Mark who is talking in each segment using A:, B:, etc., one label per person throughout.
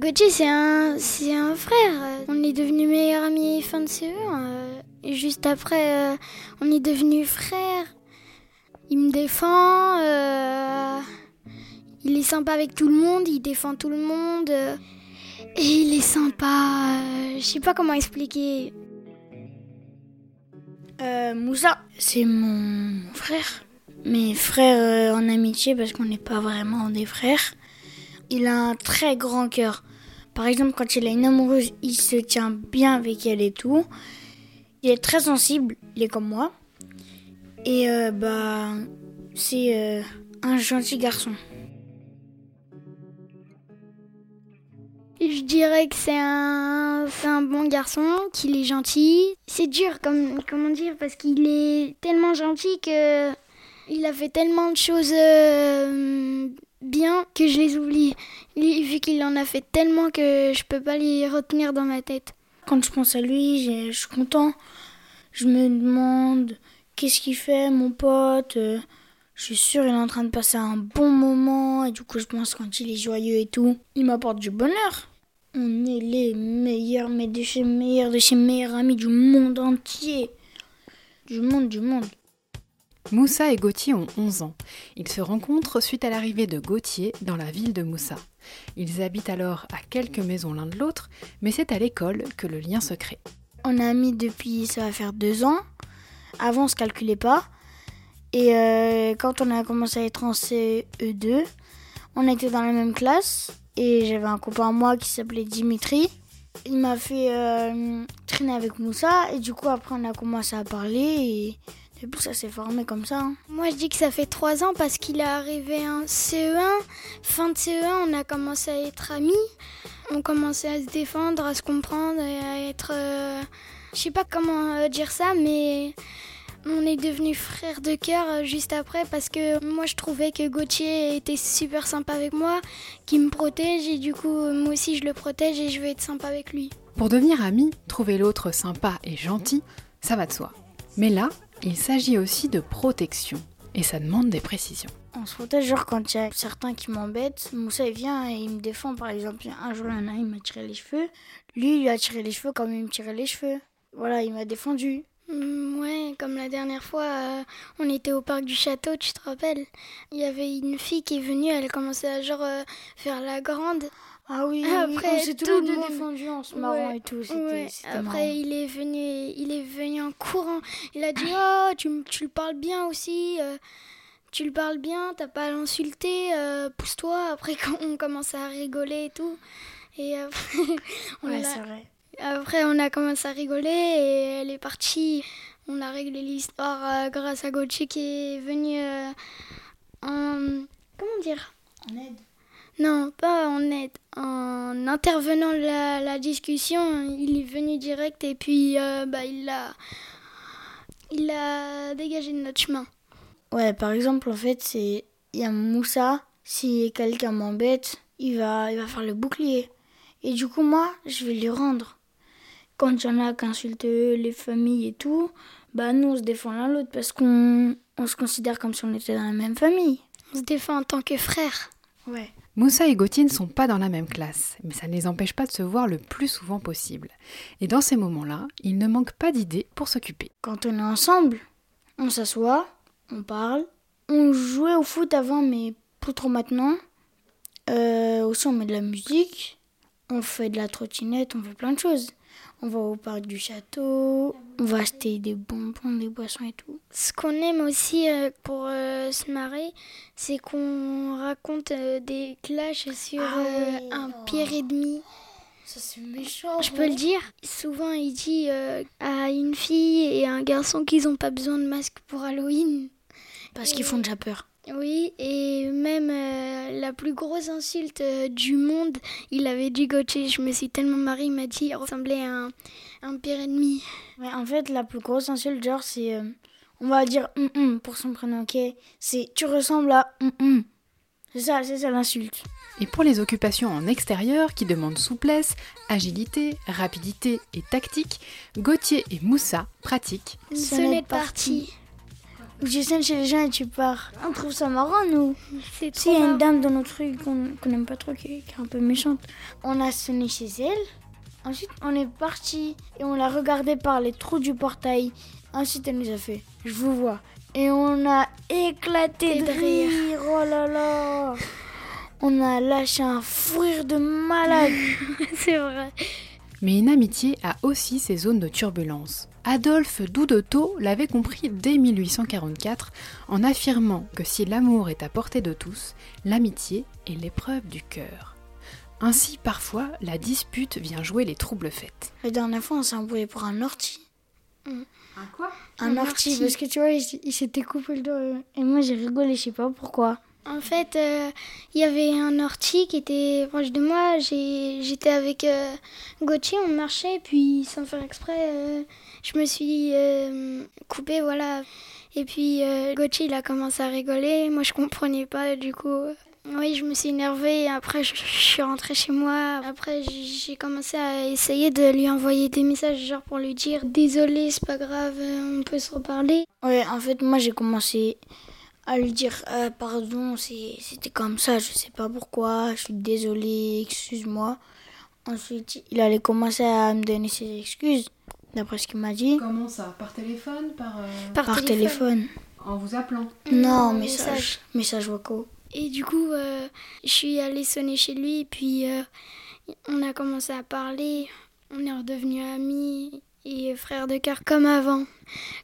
A: Gauthier, c'est un, c'est un frère. On est devenus meilleurs amis fin de CE1. euh, et juste après, euh, on est devenus frères. Il me défend. euh, il est sympa avec tout le monde. Il défend tout le monde. euh, et il est sympa. euh, je sais pas comment expliquer.
B: Euh, Moussa, c'est mon frère. Mes frères euh, en amitié parce qu'on n'est pas vraiment des frères. Il a un très grand cœur. Par exemple, quand il a une amoureuse, il se tient bien avec elle et tout. Il est très sensible, il est comme moi. Et euh, bah, c'est euh, un gentil garçon.
A: Je dirais que c'est un, un bon garçon, qu'il est gentil. C'est dur, comme, comment dire, parce qu'il est tellement gentil que il a fait tellement de choses euh, bien que je les oublie. Vu qu'il en a fait tellement que je peux pas les retenir dans ma tête.
B: Quand je pense à lui, je suis content. Je me demande qu'est-ce qu'il fait, mon pote. Euh, Je suis sûre il est en train de passer un bon moment. Et du coup, je pense quand il est joyeux et tout, il m'apporte du bonheur. On est les meilleurs, mais de meilleurs, de meilleurs amis du monde entier. Du monde, du monde.
C: Moussa et Gauthier ont 11 ans. Ils se rencontrent suite à l'arrivée de Gauthier dans la ville de Moussa. Ils habitent alors à quelques maisons l'un de l'autre, mais c'est à l'école que le lien se crée.
B: On est amis depuis, ça va faire deux ans. Avant, on se calculait pas. Et euh, quand on a commencé à être en CE2, on était dans la même classe. Et j'avais un copain à moi qui s'appelait Dimitri. Il m'a fait euh, traîner avec Moussa. Et du coup, après, on a commencé à parler. Depuis, ça s'est formé comme ça. hein.
A: Moi, je dis que ça fait trois ans parce qu'il est arrivé en CE1. Fin de CE1, on a commencé à être amis. On commençait à se défendre, à se comprendre et à être. euh, Je sais pas comment euh, dire ça, mais on est devenus frères de cœur euh, juste après parce que moi, je trouvais que Gauthier était super sympa avec moi, qui me protège et du coup, moi aussi, je le protège et je veux être sympa avec lui.
C: Pour devenir amis, trouver l'autre sympa et gentil, ça va de soi. Mais là, il s'agit aussi de protection, et ça demande des précisions.
B: On se protège, genre quand il y a certains qui m'embêtent, Moussa il vient et il me défend. Par exemple, un jour, il y en a un, il m'a tiré les cheveux. Lui, il lui a tiré les cheveux comme il me tirait les cheveux. Voilà, il m'a défendu.
A: Mm, Ouais, comme la dernière fois, euh, on était au parc du château, tu te rappelles? Il y avait une fille qui est venue, elle commençait à genre euh, faire la grande.
B: Ah oui,
A: Après,
B: on s'est tous
A: tout le
B: deux
A: monde-
B: défendus en se marrant
A: Ouais,
B: et tout. C'était
A: Ouais. Après,
B: marrant.
A: il est venu, il est venu en courant. Il a dit oh, tu, tu le parles bien aussi. euh, tu le parles bien, t'as pas à l'insulter, euh, pousse-toi. Après, quand on commence à rigoler et tout. Et après, on
B: Ouais, c'est vrai.
A: Après, on a commencé à rigoler et elle est partie. On a réglé l'histoire euh, grâce à Gauthier qui est venu euh, en. Comment dire?
B: En aide.
A: Non, pas en aide. En intervenant la, la discussion, il est venu direct et puis euh, bah, il a. Il a dégagé de notre chemin.
B: Ouais, par exemple, en fait, c'est. Il y a Moussa, si quelqu'un m'embête, il va, il va faire le bouclier. Et du coup, moi, je vais lui rendre. Quand il y en a qui insultent les familles et tout, bah nous, on se défend l'un l'autre parce qu'on on se considère comme si on était dans la même famille.
A: On se défend en tant que frère.
B: Ouais.
C: Moussa et Gauthier ne sont pas dans la même classe, mais ça ne les empêche pas de se voir le plus souvent possible. Et dans ces moments-là, il ne manque pas d'idées pour s'occuper.
B: Quand on est ensemble, on s'assoit, on parle. On jouait au foot avant, mais plus trop maintenant. Euh, aussi, on met de la musique. On fait de la trottinette, on fait plein de choses. On va au parc du château, on va acheter des bonbons, des boissons et tout.
A: Ce qu'on aime aussi euh, pour euh, se marrer, c'est qu'on raconte euh, des clashs sur
B: Ah oui,
A: un
B: oh.
A: pire et demi.
B: Ça, c'est méchant.
A: Je peux le dire. Souvent, il dit à une fille et à un garçon qu'ils n'ont pas besoin de masque pour Halloween.
B: Parce qu'ils font déjà peur.
A: Oui, et même euh, la plus grosse insulte euh, du monde, il avait dit Gauthier. Je me suis tellement marrée, il m'a dit il ressemblait à un, un pire ennemi.
B: Ouais, en fait, la plus grosse insulte, genre, c'est. euh, on va dire hum hum pour son prénom, ok? C'est tu ressembles à hum hum. C'est ça, c'est ça l'insulte.
C: Et pour les occupations en extérieur qui demandent souplesse, agilité, rapidité et tactique, Gauthier et Moussa pratiquent
A: Une sonnette partie.
B: Tu scènes chez les gens et tu pars. On trouve ça marrant, nous.
A: C'est
B: S'il y a une dame dans notre rue qu'on n'aime pas trop, qui, est- qui est un peu méchante, on a sonné chez elle. Ensuite, on est parti et on l'a regardée par les trous du portail. Ensuite, elle nous a fait Je vous vois. Et on a éclaté de
A: rire.
B: rire. Oh là là. On a lâché un fou rire de malade.
A: C'est vrai.
C: Mais une amitié a aussi ses zones de turbulence. Adolphe Doudotto l'avait compris dès 1844 en affirmant que si l'amour est à portée de tous, l'amitié est l'épreuve du cœur. Ainsi, parfois, la dispute vient jouer les troubles fêtes.
B: La dernière fois, on s'est embrouillé pour un ortie.
C: Un quoi?
B: Un,
A: Un
B: ortie,
A: ortie.
B: parce que tu vois, il, il s'était coupé le doigt. Et moi, j'ai rigolé, je sais pas pourquoi.
A: En fait, euh, il y avait un ortie qui était proche de moi. J'étais avec euh, Gauthier, on marchait, puis sans faire exprès, euh, je me suis euh, coupée, voilà. Et puis euh, Gauthier, il a commencé à rigoler. Moi, je comprenais pas, du coup. euh, Oui, je me suis énervée. Après, je, suis rentrée chez moi. Après, j'ai commencé à essayer de lui envoyer des messages, genre pour lui dire Désolé, c'est pas grave, euh, on peut se reparler.
B: Ouais, en fait, moi, j'ai commencé à lui dire Euh, Pardon, c'est- c'était comme ça, je sais pas pourquoi, je suis désolée, excuse-moi. Ensuite, il allait commencer à me donner ses excuses, d'après ce qu'il m'a dit.
C: Comment ça Par téléphone Par, euh,
B: Par, téléphone.
C: En vous appelant
B: Non,
A: Non,
B: message. Message vocaux.
A: Et du coup, euh, je suis allée sonner chez lui, puis euh, on a commencé à parler. On est redevenus amis et frères de cœur comme avant.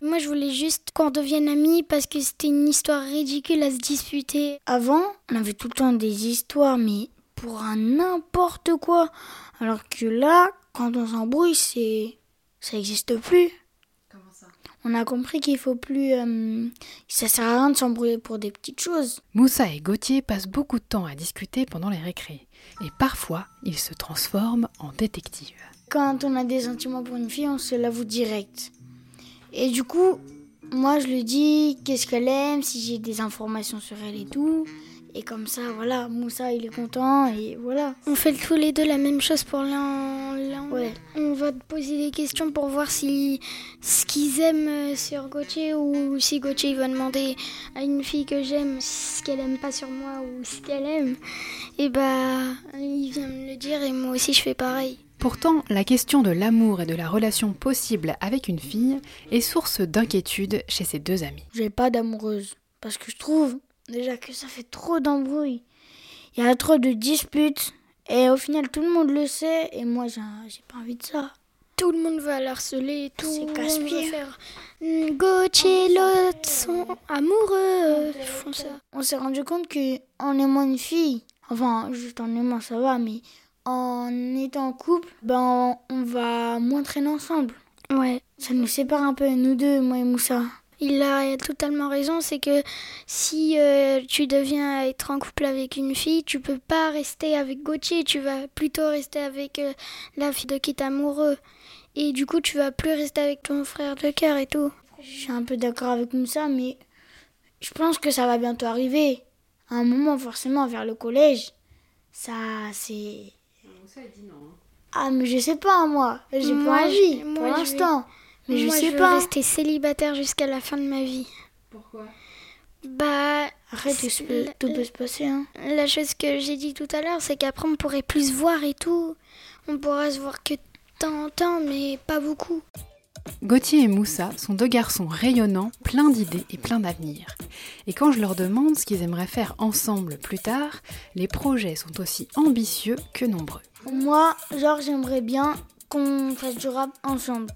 A: Moi, je voulais juste qu'on redevienne amis parce que c'était une histoire ridicule à se disputer.
B: Avant, on avait tout le temps des histoires, mais pour un n'importe quoi. Alors que là, quand on s'embrouille, c'est. ça n'existe plus.
C: Comment ça?
B: On a compris qu'il faut plus. euh, ça sert à rien de s'embrouiller pour des petites choses.
C: Moussa et Gauthier passent beaucoup de temps à discuter pendant les récrés. Et parfois, ils se transforment en détectives.
B: Quand on a des sentiments pour une fille, on se l'avoue direct. Et du coup, moi je lui dis qu'est-ce qu'elle aime, si j'ai des informations sur elle et tout. Et comme ça, voilà, Moussa il est content et voilà.
A: On fait tous les deux la même chose pour l'un. l'un.
B: Ouais.
A: On va te poser des questions pour voir si ce qu'ils aiment euh, sur Gauthier ou si Gauthier il va demander à une fille que j'aime ce qu'elle aime pas sur moi ou ce qu'elle aime. Et bah, il vient me le dire et moi aussi je fais pareil.
C: Pourtant, la question de l'amour et de la relation possible avec une fille est source d'inquiétude chez ces deux amis.
B: J'ai pas d'amoureuse. Parce que je trouve déjà que ça fait trop d'embrouilles. Il y a trop de disputes. Et au final, tout le monde le sait. Et moi, j'ai pas envie de ça.
A: Tout le monde va l'harceler et tout.
B: C'est
A: on
B: casse-pied.
A: va faire Gauthier, l'autre sont amoureux. Ils font ça.
B: On s'est rendu compte que en aimant une fille, enfin, juste en aimant, ça va, mais en étant en couple, ben, on va moins traîner ensemble.
A: Ouais.
B: Ça nous sépare un peu, nous deux, moi et Moussa.
A: Il a totalement raison, c'est que si euh, tu deviens être en couple avec une fille, tu peux pas rester avec Gauthier, tu vas plutôt rester avec euh, la fille de qui t'es amoureux. Et du coup, tu vas plus rester avec ton frère de cœur et tout.
B: Je suis un peu d'accord avec Moussa, mais je pense que ça va bientôt arriver. À un moment, forcément, vers le collège, ça, c'est... Ah, mais je sais pas, moi. J'ai
A: Moi,
B: pas envie,
A: je-
B: pour
A: moi, je
B: l'instant. Mais je
A: Moi,
B: sais
A: veux
B: pas.
A: rester célibataire jusqu'à la fin de ma vie.
C: Pourquoi?
A: Bah,
B: Arrête, tout, se peut, tout peut se passer, hein.
A: la chose que j'ai dit tout à l'heure, c'est qu'après on pourrait plus se voir et tout. On pourra se voir que de temps en temps, mais pas beaucoup.
C: Gauthier et Moussa sont deux garçons rayonnants, pleins d'idées et pleins d'avenir. Et quand je leur demande ce qu'ils aimeraient faire ensemble plus tard, les projets sont aussi ambitieux que nombreux.
B: Moi, genre, j'aimerais bien qu'on fasse du rap ensemble.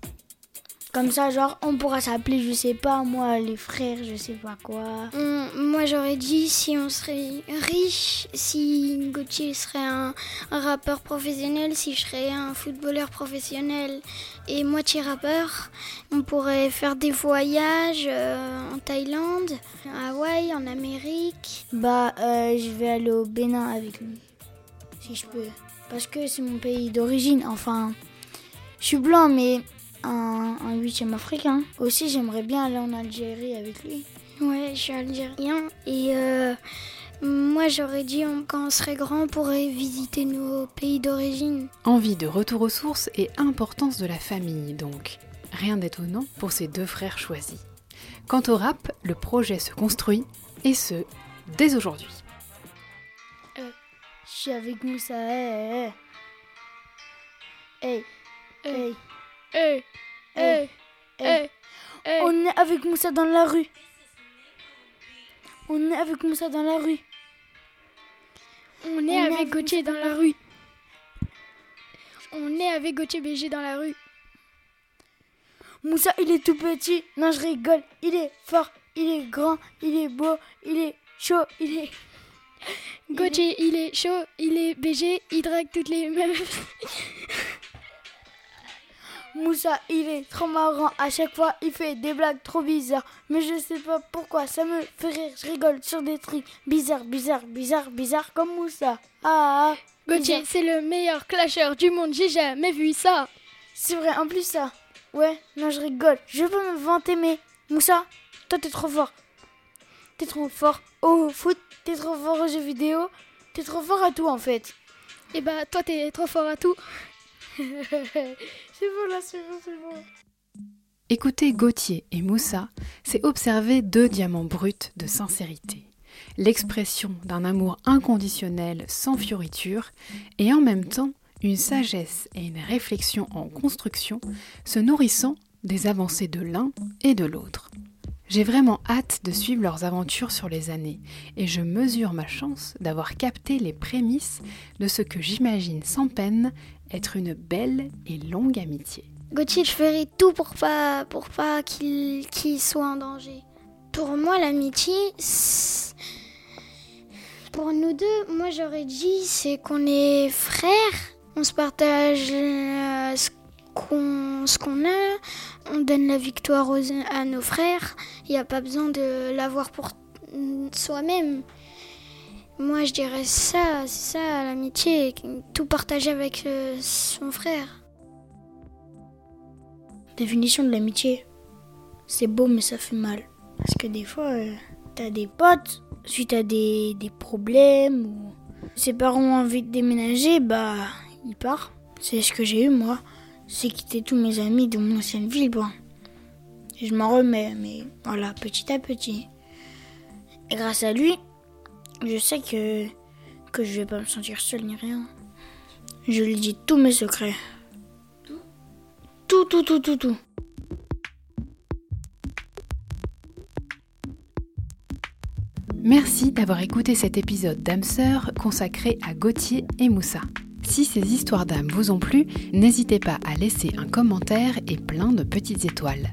B: Comme ça, genre, on pourra s'appeler, je sais pas, moi, les frères, je sais pas quoi.
A: On- moi j'aurais dit si on serait riche, si Gauthier serait un, un rappeur professionnel, si je serais un footballeur professionnel et moitié rappeur, on pourrait faire des voyages euh, en Thaïlande, à Hawaï, en Amérique.
B: Bah, euh, je vais aller au Bénin avec lui. Si je peux. Parce que c'est mon pays d'origine. Enfin, je suis blanc, mais un, un huitième africain. Aussi, j'aimerais bien aller en Algérie avec lui.
A: Ouais, je suis algérien et euh, moi j'aurais dit on- quand on serait grand on pourrait visiter nos pays d'origine.
C: Envie de retour aux sources et importance de la famille donc. Rien d'étonnant pour ces deux frères choisis. Quant au rap, le projet se construit, et ce, dès aujourd'hui.
B: Je suis avec Moussa, hey, hey, hey, hey, hey, hey, On est avec Moussa dans la rue. On est avec Moussa dans la rue.
A: On est avec Gauthier dans la rue. On est avec Gauthier BG dans la rue.
B: Moussa, il est tout petit. Non, je rigole. Il est fort, il est grand, il est beau, il est chaud, il est.
A: Gauthier, il est chaud, il est BG, il drague toutes les meufs.
B: Moussa, il est trop marrant. À chaque fois, il fait des blagues trop bizarres. Mais je sais pas pourquoi, ça me fait rire. Je rigole sur des trucs bizarres, bizarres, bizarres, bizarres comme Moussa. Ah, ah
A: Gauthier, c'est le meilleur clasher du monde. J'ai jamais vu ça.
B: C'est vrai, en plus ça. Ouais, non, je rigole. Je veux me vanter, mais Moussa, toi, t'es trop fort. T'es trop fort au foot, t'es trop fort aux jeux vidéo, t'es trop fort à tout en fait.
A: Et eh bah, toi, t'es trop fort à tout.
B: c'est bon là, c'est bon, c'est bon.
C: Écouter Gauthier et Moussa, c'est observer deux diamants bruts de sincérité. L'expression d'un amour inconditionnel sans fioriture et en même temps une sagesse et une réflexion en construction se nourrissant des avancées de l'un et de l'autre. J'ai vraiment hâte de suivre leurs aventures sur les années et je mesure ma chance d'avoir capté les prémices de ce que j'imagine sans peine être une belle et longue amitié.
A: Gauthier, je ferai tout pour pas, pour pas qu'il soit en danger. Pour moi, l'amitié, pour nous deux, moi j'aurais dit c'est qu'on est frères. On se partage euh, ce qu'on a, on donne la victoire à nos frères. Il n'y a pas besoin de l'avoir pour soi-même. Moi, je dirais ça, c'est ça l'amitié, tout partager avec euh, son frère.
B: Définition de l'amitié. C'est beau, mais ça fait mal. Parce que des fois, euh, t'as des potes, suite à des, des problèmes, ou ses parents ont envie de déménager, bah, ils partent. C'est ce que j'ai eu, moi c'est quitter tous mes amis de mon ancienne ville. Bon, je m'en remets, mais voilà, petit à petit. Et grâce à lui, je sais que, que je vais pas me sentir seule ni rien. Je lui dis tous mes secrets. Tout Tout, tout, tout, tout, tout.
C: Merci d'avoir écouté cet épisode d'âme sœur consacré à Gauthier et Moussa. Si ces histoires d'âme vous ont plu, n'hésitez pas à laisser un commentaire et plein de petites étoiles.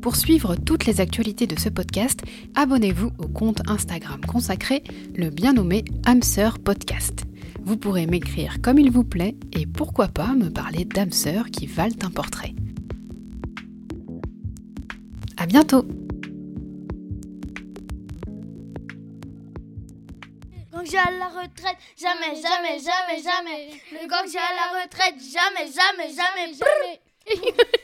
C: Pour suivre toutes les actualités de ce podcast, abonnez-vous au compte Instagram consacré, le bien nommé Hamster Podcast. Vous pourrez m'écrire comme il vous plaît et pourquoi pas me parler d'âmes qui valent un portrait. À bientôt!
B: J'ai à la retraite, jamais, jamais, jamais, jamais. Le gang j'ai à la retraite, jamais, jamais, jamais. jamais.